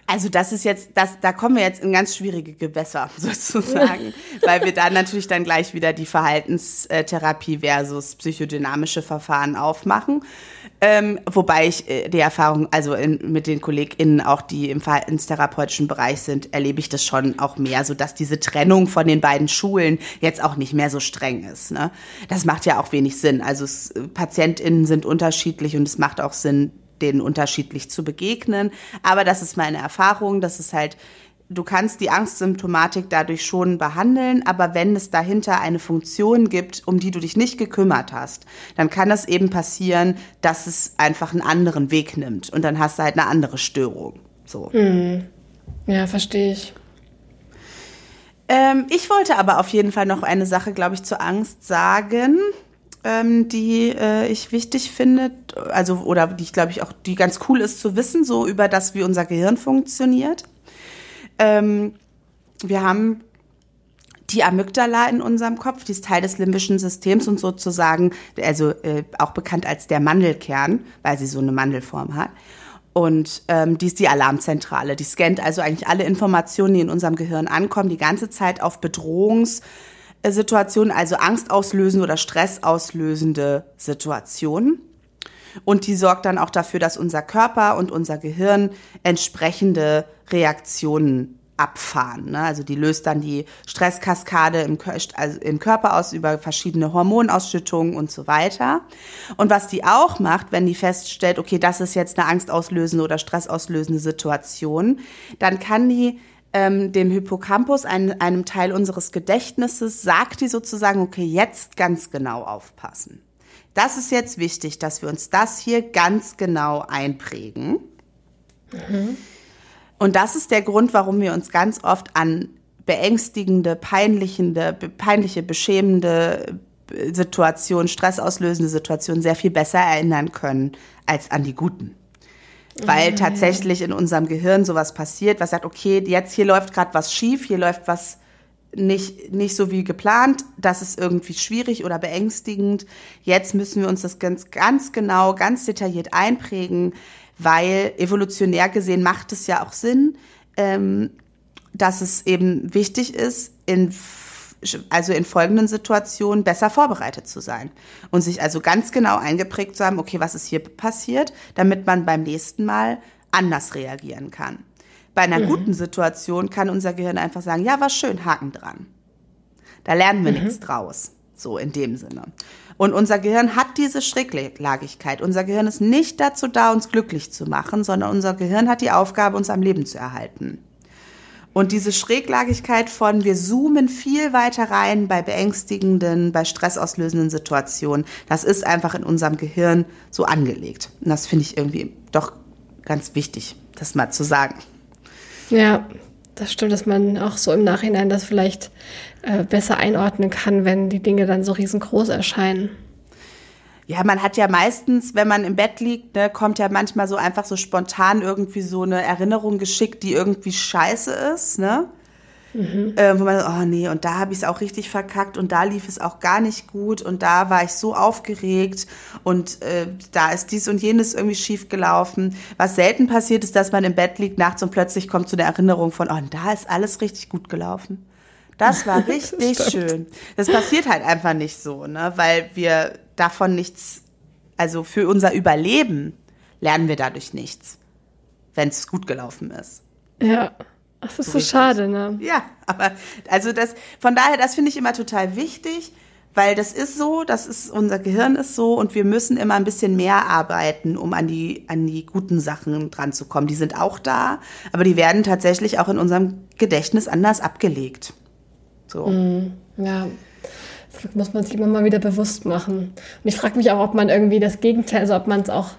Also das ist jetzt, das, da kommen wir jetzt in ganz schwierige Gewässer sozusagen, weil wir da natürlich dann gleich wieder die Verhaltenstherapie versus psychodynamische Verfahren aufmachen. Ähm, wobei ich äh, die Erfahrung, also in, mit den KollegInnen auch, die im verhaltenstherapeutischen Bereich sind, erlebe ich das schon auch mehr, so dass diese Trennung von den beiden Schulen jetzt auch nicht mehr so streng ist. Ne? Das macht ja auch wenig Sinn. Also es, PatientInnen sind unterschiedlich und es macht auch Sinn, denen unterschiedlich zu begegnen. Aber das ist meine Erfahrung, dass es halt du kannst die Angstsymptomatik dadurch schon behandeln, aber wenn es dahinter eine Funktion gibt, um die du dich nicht gekümmert hast, dann kann es eben passieren, dass es einfach einen anderen Weg nimmt und dann hast du halt eine andere Störung. So. Hm. Ja, verstehe ich. Ähm, ich wollte aber auf jeden Fall noch eine Sache, glaube ich, zur Angst sagen, ähm, die äh, ich wichtig finde, also oder die ich glaube ich auch, die ganz cool ist zu wissen, so über das, wie unser Gehirn funktioniert. Ähm, wir haben die Amygdala in unserem Kopf, die ist Teil des limbischen Systems und sozusagen, also äh, auch bekannt als der Mandelkern, weil sie so eine Mandelform hat. Und ähm, die ist die Alarmzentrale. Die scannt also eigentlich alle Informationen, die in unserem Gehirn ankommen, die ganze Zeit auf Bedrohungssituationen, also angstauslösende oder stressauslösende Situationen. Und die sorgt dann auch dafür, dass unser Körper und unser Gehirn entsprechende Reaktionen abfahren. Ne? Also die löst dann die Stresskaskade im, also im Körper aus über verschiedene Hormonausschüttungen und so weiter. Und was die auch macht, wenn die feststellt, okay, das ist jetzt eine angstauslösende oder stressauslösende Situation, dann kann die ähm, dem Hippocampus, ein, einem Teil unseres Gedächtnisses, sagt die sozusagen, okay, jetzt ganz genau aufpassen. Das ist jetzt wichtig, dass wir uns das hier ganz genau einprägen. Mhm. Und das ist der Grund, warum wir uns ganz oft an beängstigende, peinlichende, peinliche, beschämende Situationen, stressauslösende Situationen sehr viel besser erinnern können als an die guten. Weil mhm. tatsächlich in unserem Gehirn sowas passiert, was sagt, okay, jetzt hier läuft gerade was schief, hier läuft was nicht, nicht so wie geplant, das ist irgendwie schwierig oder beängstigend. Jetzt müssen wir uns das ganz, ganz genau, ganz detailliert einprägen weil evolutionär gesehen macht es ja auch Sinn, ähm, dass es eben wichtig ist, in also in folgenden Situationen besser vorbereitet zu sein und sich also ganz genau eingeprägt zu haben, okay, was ist hier passiert, damit man beim nächsten Mal anders reagieren kann. Bei einer mhm. guten Situation kann unser Gehirn einfach sagen, ja, war schön, Haken dran. Da lernen wir mhm. nichts draus. So in dem Sinne. Und unser Gehirn hat diese Schräglagigkeit. Unser Gehirn ist nicht dazu da, uns glücklich zu machen, sondern unser Gehirn hat die Aufgabe, uns am Leben zu erhalten. Und diese Schräglagigkeit von wir zoomen viel weiter rein bei beängstigenden, bei stressauslösenden Situationen, das ist einfach in unserem Gehirn so angelegt. Und das finde ich irgendwie doch ganz wichtig, das mal zu sagen. Ja, das stimmt, dass man auch so im Nachhinein das vielleicht äh, besser einordnen kann, wenn die Dinge dann so riesengroß erscheinen. Ja, man hat ja meistens, wenn man im Bett liegt, ne, kommt ja manchmal so einfach so spontan irgendwie so eine Erinnerung geschickt, die irgendwie scheiße ist, ne? Mhm. Äh, wo man, oh nee, und da habe ich es auch richtig verkackt und da lief es auch gar nicht gut und da war ich so aufgeregt und äh, da ist dies und jenes irgendwie schief gelaufen. Was selten passiert ist, dass man im Bett liegt nachts und plötzlich kommt so eine Erinnerung von, oh, und da ist alles richtig gut gelaufen. Das war richtig das schön. Das passiert halt einfach nicht so, ne, weil wir davon nichts, also für unser Überleben lernen wir dadurch nichts, wenn es gut gelaufen ist. Ja. Das ist so, so schade, ne? Ja, aber also das, von daher, das finde ich immer total wichtig, weil das ist so, das ist, unser Gehirn ist so und wir müssen immer ein bisschen mehr arbeiten, um an die, an die guten Sachen dran zu kommen. Die sind auch da, aber die werden tatsächlich auch in unserem Gedächtnis anders abgelegt. So. Mm, ja. Muss man sich immer mal wieder bewusst machen. Und ich frage mich auch, ob man irgendwie das Gegenteil, also ob man es auch,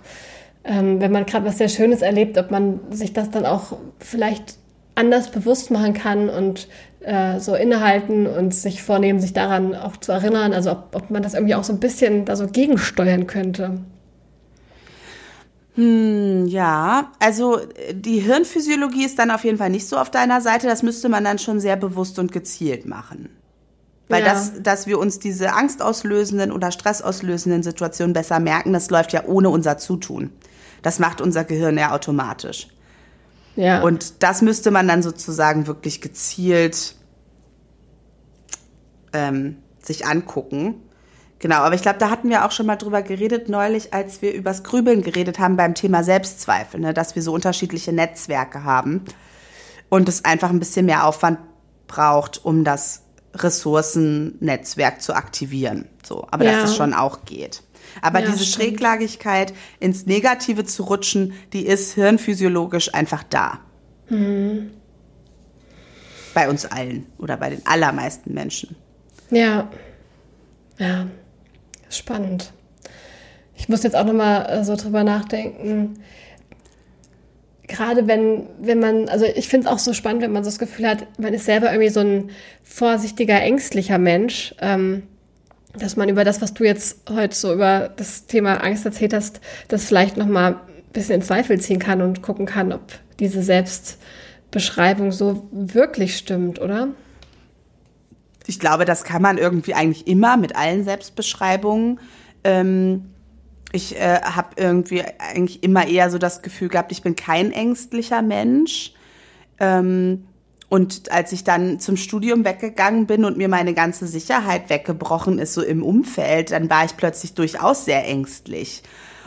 ähm, wenn man gerade was sehr Schönes erlebt, ob man sich das dann auch vielleicht anders bewusst machen kann und äh, so innehalten und sich vornehmen, sich daran auch zu erinnern. Also ob, ob man das irgendwie auch so ein bisschen da so gegensteuern könnte. Hm, ja, also die Hirnphysiologie ist dann auf jeden Fall nicht so auf deiner Seite. Das müsste man dann schon sehr bewusst und gezielt machen. Weil ja. das, dass wir uns diese angstauslösenden oder stressauslösenden Situationen besser merken, das läuft ja ohne unser Zutun. Das macht unser Gehirn ja automatisch. Ja. Und das müsste man dann sozusagen wirklich gezielt ähm, sich angucken. Genau, aber ich glaube, da hatten wir auch schon mal drüber geredet neulich, als wir übers Grübeln geredet haben beim Thema Selbstzweifel, ne, dass wir so unterschiedliche Netzwerke haben und es einfach ein bisschen mehr Aufwand braucht, um das Ressourcennetzwerk zu aktivieren. So, aber ja. dass es schon auch geht. Aber ja, diese stimmt. Schräglagigkeit ins Negative zu rutschen, die ist hirnphysiologisch einfach da. Mhm. Bei uns allen oder bei den allermeisten Menschen. Ja. Ja. Spannend. Ich muss jetzt auch nochmal äh, so drüber nachdenken. Gerade wenn, wenn man, also ich finde es auch so spannend, wenn man so das Gefühl hat, man ist selber irgendwie so ein vorsichtiger, ängstlicher Mensch. Ähm, dass man über das, was du jetzt heute so über das Thema Angst erzählt hast, das vielleicht noch mal ein bisschen in Zweifel ziehen kann und gucken kann, ob diese Selbstbeschreibung so wirklich stimmt, oder? Ich glaube, das kann man irgendwie eigentlich immer mit allen Selbstbeschreibungen. Ähm, ich äh, habe irgendwie eigentlich immer eher so das Gefühl gehabt, ich bin kein ängstlicher Mensch. Ähm, und als ich dann zum Studium weggegangen bin und mir meine ganze Sicherheit weggebrochen ist, so im Umfeld, dann war ich plötzlich durchaus sehr ängstlich.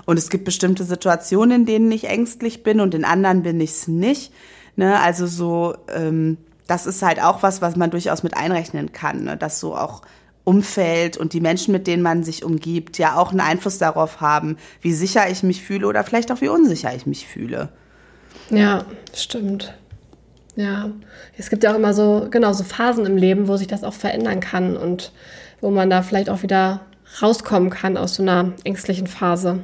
Und es gibt bestimmte Situationen, in denen ich ängstlich bin und in anderen bin ich es nicht. Ne? Also so, ähm, das ist halt auch was, was man durchaus mit einrechnen kann, ne? dass so auch Umfeld und die Menschen, mit denen man sich umgibt, ja auch einen Einfluss darauf haben, wie sicher ich mich fühle oder vielleicht auch wie unsicher ich mich fühle. Ja, stimmt. Ja, es gibt ja auch immer so, genau, so Phasen im Leben, wo sich das auch verändern kann und wo man da vielleicht auch wieder rauskommen kann aus so einer ängstlichen Phase.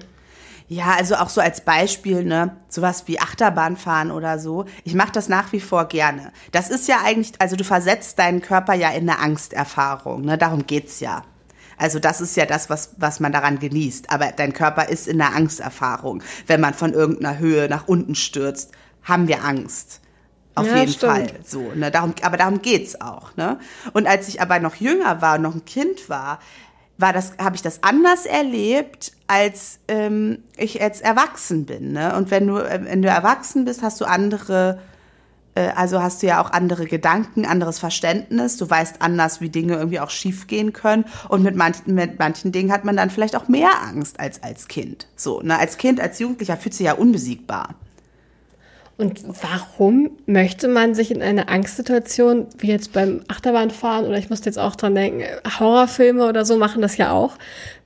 Ja, also auch so als Beispiel, ne, sowas wie Achterbahnfahren oder so. Ich mache das nach wie vor gerne. Das ist ja eigentlich, also du versetzt deinen Körper ja in eine Angsterfahrung, ne, darum geht's ja. Also das ist ja das, was, was man daran genießt. Aber dein Körper ist in einer Angsterfahrung. Wenn man von irgendeiner Höhe nach unten stürzt, haben wir Angst. Auf ja, jeden stimmt. Fall. So, ne? darum, aber darum geht's auch. Ne? Und als ich aber noch jünger war und noch ein Kind war, war das, habe ich das anders erlebt, als ähm, ich jetzt erwachsen bin. Ne? Und wenn du, äh, wenn du erwachsen bist, hast du andere, äh, also hast du ja auch andere Gedanken, anderes Verständnis. Du weißt anders, wie Dinge irgendwie auch schiefgehen können. Und mit manchen, mit manchen Dingen hat man dann vielleicht auch mehr Angst als als Kind. So, ne? Als Kind, als Jugendlicher fühlt sich ja unbesiegbar. Und warum möchte man sich in eine Angstsituation, wie jetzt beim Achterbahnfahren oder ich musste jetzt auch dran denken, Horrorfilme oder so machen das ja auch.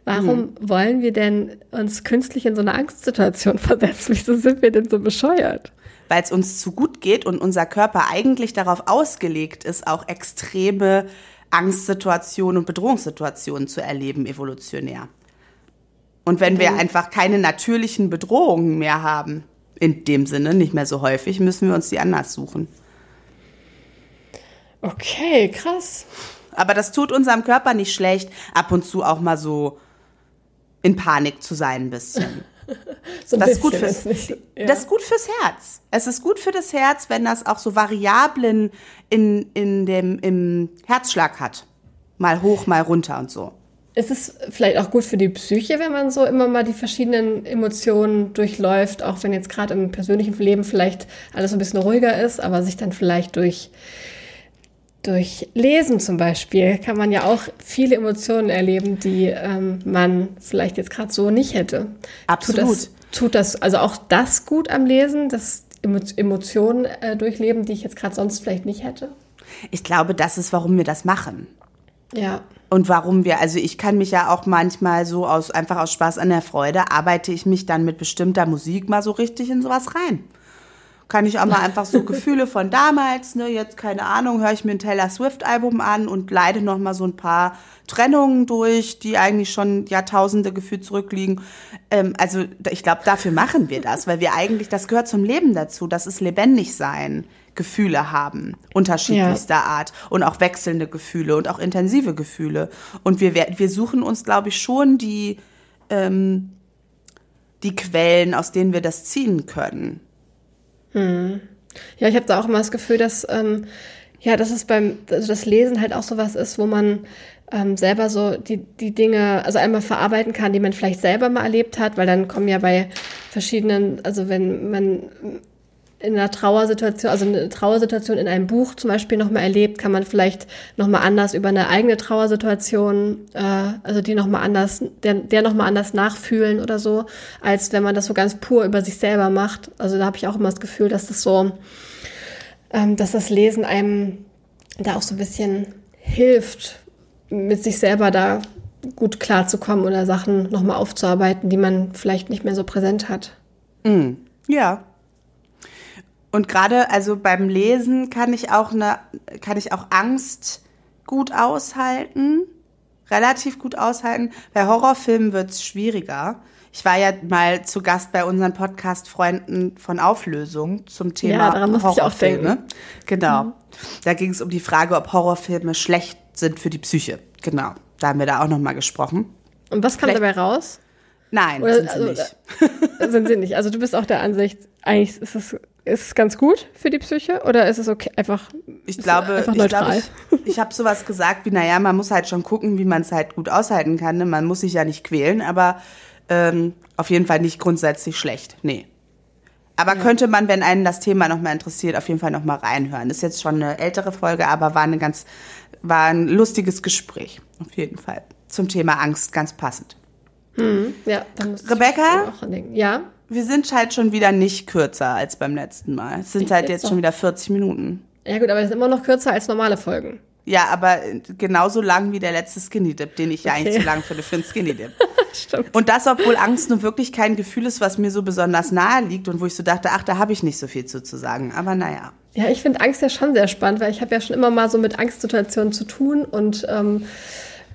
Warum mhm. wollen wir denn uns künstlich in so eine Angstsituation versetzen? Wieso sind wir denn so bescheuert? Weil es uns zu gut geht und unser Körper eigentlich darauf ausgelegt ist, auch extreme Angstsituationen und Bedrohungssituationen zu erleben, evolutionär. Und wenn mhm. wir einfach keine natürlichen Bedrohungen mehr haben, in dem Sinne nicht mehr so häufig, müssen wir uns die anders suchen. Okay, krass. Aber das tut unserem Körper nicht schlecht, ab und zu auch mal so in Panik zu sein ein bisschen. so ein das, ist gut fürs, nicht, ja. das ist gut fürs Herz. Es ist gut für das Herz, wenn das auch so Variablen in, in dem, im Herzschlag hat. Mal hoch, mal runter und so. Ist es vielleicht auch gut für die Psyche, wenn man so immer mal die verschiedenen Emotionen durchläuft, auch wenn jetzt gerade im persönlichen Leben vielleicht alles ein bisschen ruhiger ist, aber sich dann vielleicht durch, durch Lesen zum Beispiel kann man ja auch viele Emotionen erleben, die ähm, man vielleicht jetzt gerade so nicht hätte. Absolut. Tut das, tut das, also auch das gut am Lesen, das Emotionen äh, durchleben, die ich jetzt gerade sonst vielleicht nicht hätte? Ich glaube, das ist, warum wir das machen. Ja. Und warum wir, also ich kann mich ja auch manchmal so aus, einfach aus Spaß an der Freude, arbeite ich mich dann mit bestimmter Musik mal so richtig in sowas rein. Kann ich auch mal einfach so Gefühle von damals, ne, jetzt keine Ahnung, höre ich mir ein Taylor Swift Album an und leide noch mal so ein paar Trennungen durch, die eigentlich schon Jahrtausende gefühlt zurückliegen. Ähm, also ich glaube, dafür machen wir das, weil wir eigentlich, das gehört zum Leben dazu, das ist lebendig sein. Gefühle haben, unterschiedlichster ja. Art und auch wechselnde Gefühle und auch intensive Gefühle. Und wir, wir suchen uns, glaube ich, schon die, ähm, die Quellen, aus denen wir das ziehen können. Hm. Ja, ich habe da auch immer das Gefühl, dass ähm, ja, dass es beim also das Lesen halt auch so was ist, wo man ähm, selber so die, die Dinge, also einmal verarbeiten kann, die man vielleicht selber mal erlebt hat, weil dann kommen ja bei verschiedenen, also wenn man in einer Trauersituation, also eine Trauersituation in einem Buch zum Beispiel nochmal erlebt, kann man vielleicht nochmal anders über eine eigene Trauersituation, äh, also die nochmal anders, der, der nochmal anders nachfühlen oder so, als wenn man das so ganz pur über sich selber macht. Also da habe ich auch immer das Gefühl, dass das so, ähm, dass das Lesen einem da auch so ein bisschen hilft, mit sich selber da gut klarzukommen oder Sachen nochmal aufzuarbeiten, die man vielleicht nicht mehr so präsent hat. Mm, ja, und gerade also beim Lesen kann ich auch eine, kann ich auch Angst gut aushalten, relativ gut aushalten. Bei Horrorfilmen wird's schwieriger. Ich war ja mal zu Gast bei unseren Podcast-Freunden von Auflösung zum Thema ja, Horrorfilme. Genau. Mhm. Da ging es um die Frage, ob Horrorfilme schlecht sind für die Psyche. Genau. Da haben wir da auch nochmal gesprochen. Und was kam Vielleicht dabei raus? Nein, Oder, sind sie also, nicht. sind sie nicht. Also du bist auch der Ansicht, eigentlich ist es ist es ganz gut für die Psyche oder ist es okay einfach ich glaube einfach neutral? ich, glaub, ich, ich habe sowas gesagt wie naja man muss halt schon gucken wie man es halt gut aushalten kann ne? man muss sich ja nicht quälen aber Ähm, auf jeden Fall nicht grundsätzlich schlecht. Nee. Aber ja. könnte man, wenn einen das Thema nochmal interessiert, auf jeden Fall nochmal reinhören. Ist jetzt schon eine ältere Folge, aber war eine ganz, war ein lustiges Gespräch. Auf jeden Fall. Zum Thema Angst, ganz passend. Hm, ja, dann Rebecca? Ja. Wir sind halt schon wieder nicht kürzer als beim letzten Mal. Es sind halt jetzt, jetzt schon wieder 40 Minuten. Ja gut, aber es ist immer noch kürzer als normale Folgen. Ja, aber genauso lang wie der letzte Skinny Dip, den ich ja okay. eigentlich zu lang finde für einen Skinny Dip. Stimmt. Und das, obwohl Angst nun wirklich kein Gefühl ist, was mir so besonders nahe liegt und wo ich so dachte, ach, da habe ich nicht so viel zu, zu sagen. Aber naja. Ja, ich finde Angst ja schon sehr spannend, weil ich habe ja schon immer mal so mit Angstsituationen zu tun und ähm,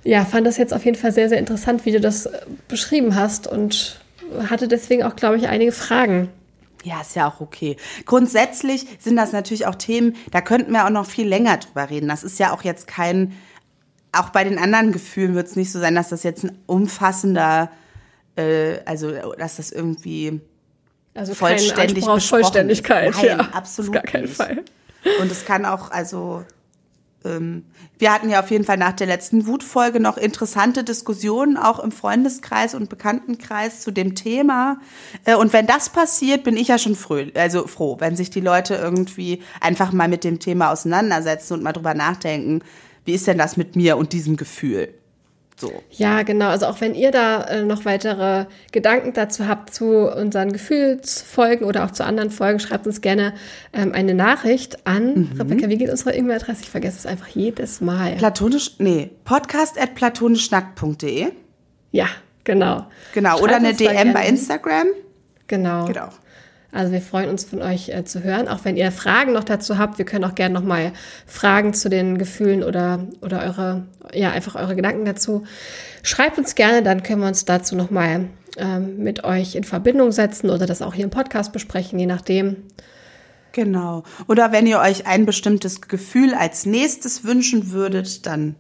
ja, fand das jetzt auf jeden Fall sehr, sehr interessant, wie du das äh, beschrieben hast und hatte deswegen auch, glaube ich, einige Fragen. Ja, ist ja auch okay. Grundsätzlich sind das natürlich auch Themen, da könnten wir auch noch viel länger drüber reden. Das ist ja auch jetzt kein, auch bei den anderen Gefühlen wird es nicht so sein, dass das jetzt ein umfassender, äh, also dass das irgendwie also vollständig kein Vollständigkeit, Nein, ja, absolut gar keinen Fall. Und es kann auch, also wir hatten ja auf jeden Fall nach der letzten Wutfolge noch interessante Diskussionen auch im Freundeskreis und Bekanntenkreis zu dem Thema. Äh, und wenn das passiert, bin ich ja schon früh, also froh, wenn sich die Leute irgendwie einfach mal mit dem Thema auseinandersetzen und mal drüber nachdenken, wie ist denn das mit mir und diesem Gefühl? So. Ja, genau. Also auch wenn ihr da äh, noch weitere Gedanken dazu habt zu unseren Gefühlsfolgen oder auch zu anderen Folgen, schreibt uns gerne ähm, eine Nachricht an. Mhm. Rebecca, wie geht unsere E-Mail-Adresse? Ich vergesse es einfach jedes Mal. Platonisch, nee, podcast at platonischnack.de. Ja, genau. Genau, schreibt oder eine DM bei Instagram. Genau. Genau. Also wir freuen uns von euch äh, zu hören, auch wenn ihr Fragen noch dazu habt. Wir können auch gerne noch mal Fragen zu den Gefühlen oder oder eure ja einfach eure Gedanken dazu. Schreibt uns gerne, dann können wir uns dazu noch mal ähm, mit euch in Verbindung setzen oder das auch hier im Podcast besprechen, je nachdem. Genau. Oder wenn ihr euch ein bestimmtes Gefühl als nächstes wünschen würdet, dann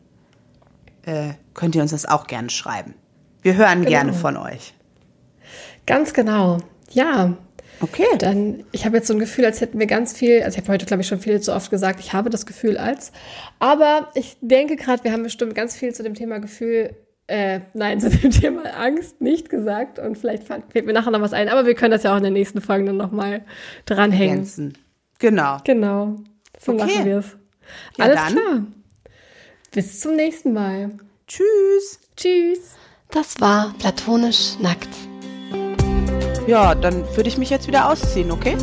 äh, könnt ihr uns das auch gerne schreiben. Wir hören genau. gerne von euch. Ganz genau. Ja, Okay. Dann, ich habe jetzt so ein Gefühl, als hätten wir ganz viel, also ich habe heute, glaube ich, schon viel zu oft gesagt, ich habe das Gefühl als. Aber ich denke gerade, wir haben bestimmt ganz viel zu dem Thema Gefühl, äh, nein, zu dem Thema Angst nicht gesagt. Und vielleicht fällt mir nachher noch was ein. Aber wir können das ja auch in der nächsten Folge dann nochmal dranhängen. Ergänzen. Genau. Genau. So okay. machen wir es. Ja, Alles dann. klar. Bis zum nächsten Mal. Tschüss. Tschüss. Das war platonisch nackt. Ja, dann würde ich mich jetzt wieder ausziehen, okay?